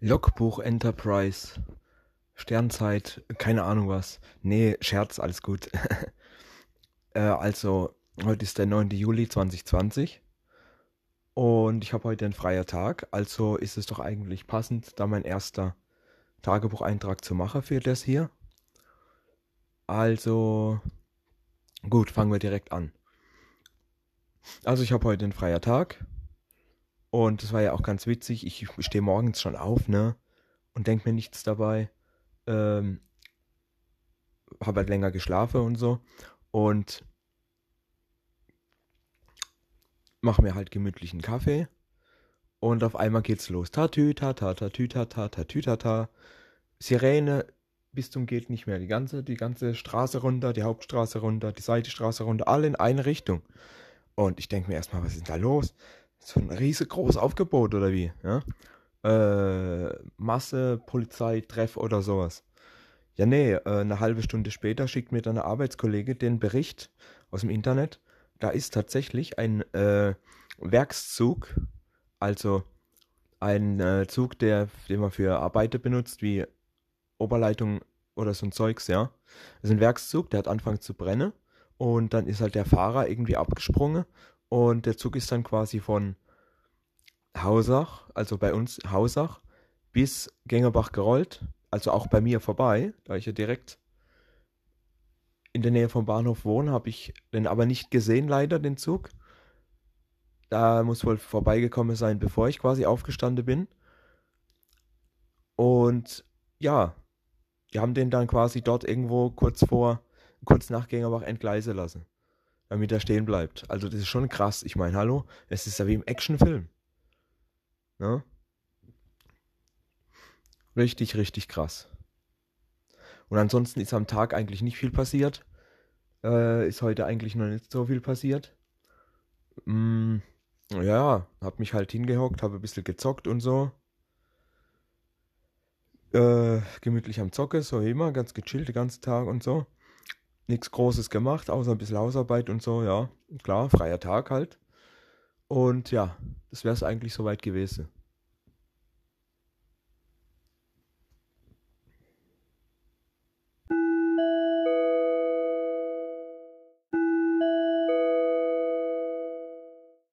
Logbuch Enterprise. Sternzeit, keine Ahnung was. Nee, Scherz, alles gut. äh, also, heute ist der 9. Juli 2020. Und ich habe heute einen freier Tag. Also ist es doch eigentlich passend, da mein erster Tagebucheintrag zu machen für das hier. Also, gut, fangen wir direkt an. Also ich habe heute einen freier Tag. Und das war ja auch ganz witzig. Ich stehe morgens schon auf, ne? Und denke mir nichts dabei. Ähm, habe halt länger geschlafen und so. Und mache mir halt gemütlichen Kaffee. Und auf einmal geht's los. Tatü, tata, tatü, tata, tatü, tata. Sirene bis zum geht nicht mehr. Die ganze, die ganze Straße runter, die Hauptstraße runter, die Seitenstraße runter, alle in eine Richtung. Und ich denke mir erstmal, was ist denn da los? So ein riesengroßes Aufgebot oder wie? Ja? Äh, Masse, Polizei, Treff oder sowas. Ja, nee, äh, eine halbe Stunde später schickt mir dann eine Arbeitskollege den Bericht aus dem Internet. Da ist tatsächlich ein äh, Werkszug, also ein äh, Zug, der, den man für Arbeiter benutzt, wie Oberleitung oder so ein Zeugs, ja. Das ist ein Werkszug, der hat angefangen zu brennen und dann ist halt der Fahrer irgendwie abgesprungen und der Zug ist dann quasi von Hausach, also bei uns Hausach, bis Gängerbach gerollt. Also auch bei mir vorbei, da ich ja direkt in der Nähe vom Bahnhof wohne, habe ich den aber nicht gesehen, leider, den Zug. Da muss wohl vorbeigekommen sein, bevor ich quasi aufgestanden bin. Und ja, die haben den dann quasi dort irgendwo kurz vor, kurz nach Gängerbach entgleisen lassen damit er stehen bleibt. Also das ist schon krass. Ich meine, hallo, es ist ja wie im Actionfilm. Ne? Richtig, richtig krass. Und ansonsten ist am Tag eigentlich nicht viel passiert. Äh, ist heute eigentlich noch nicht so viel passiert. Mm, ja, hab mich halt hingehockt, habe ein bisschen gezockt und so. Äh, gemütlich am Zocke, so wie immer, ganz gechillt den ganzen Tag und so nichts Großes gemacht, außer ein bisschen Hausarbeit und so, ja. Klar, freier Tag halt. Und ja, das wäre es eigentlich soweit gewesen.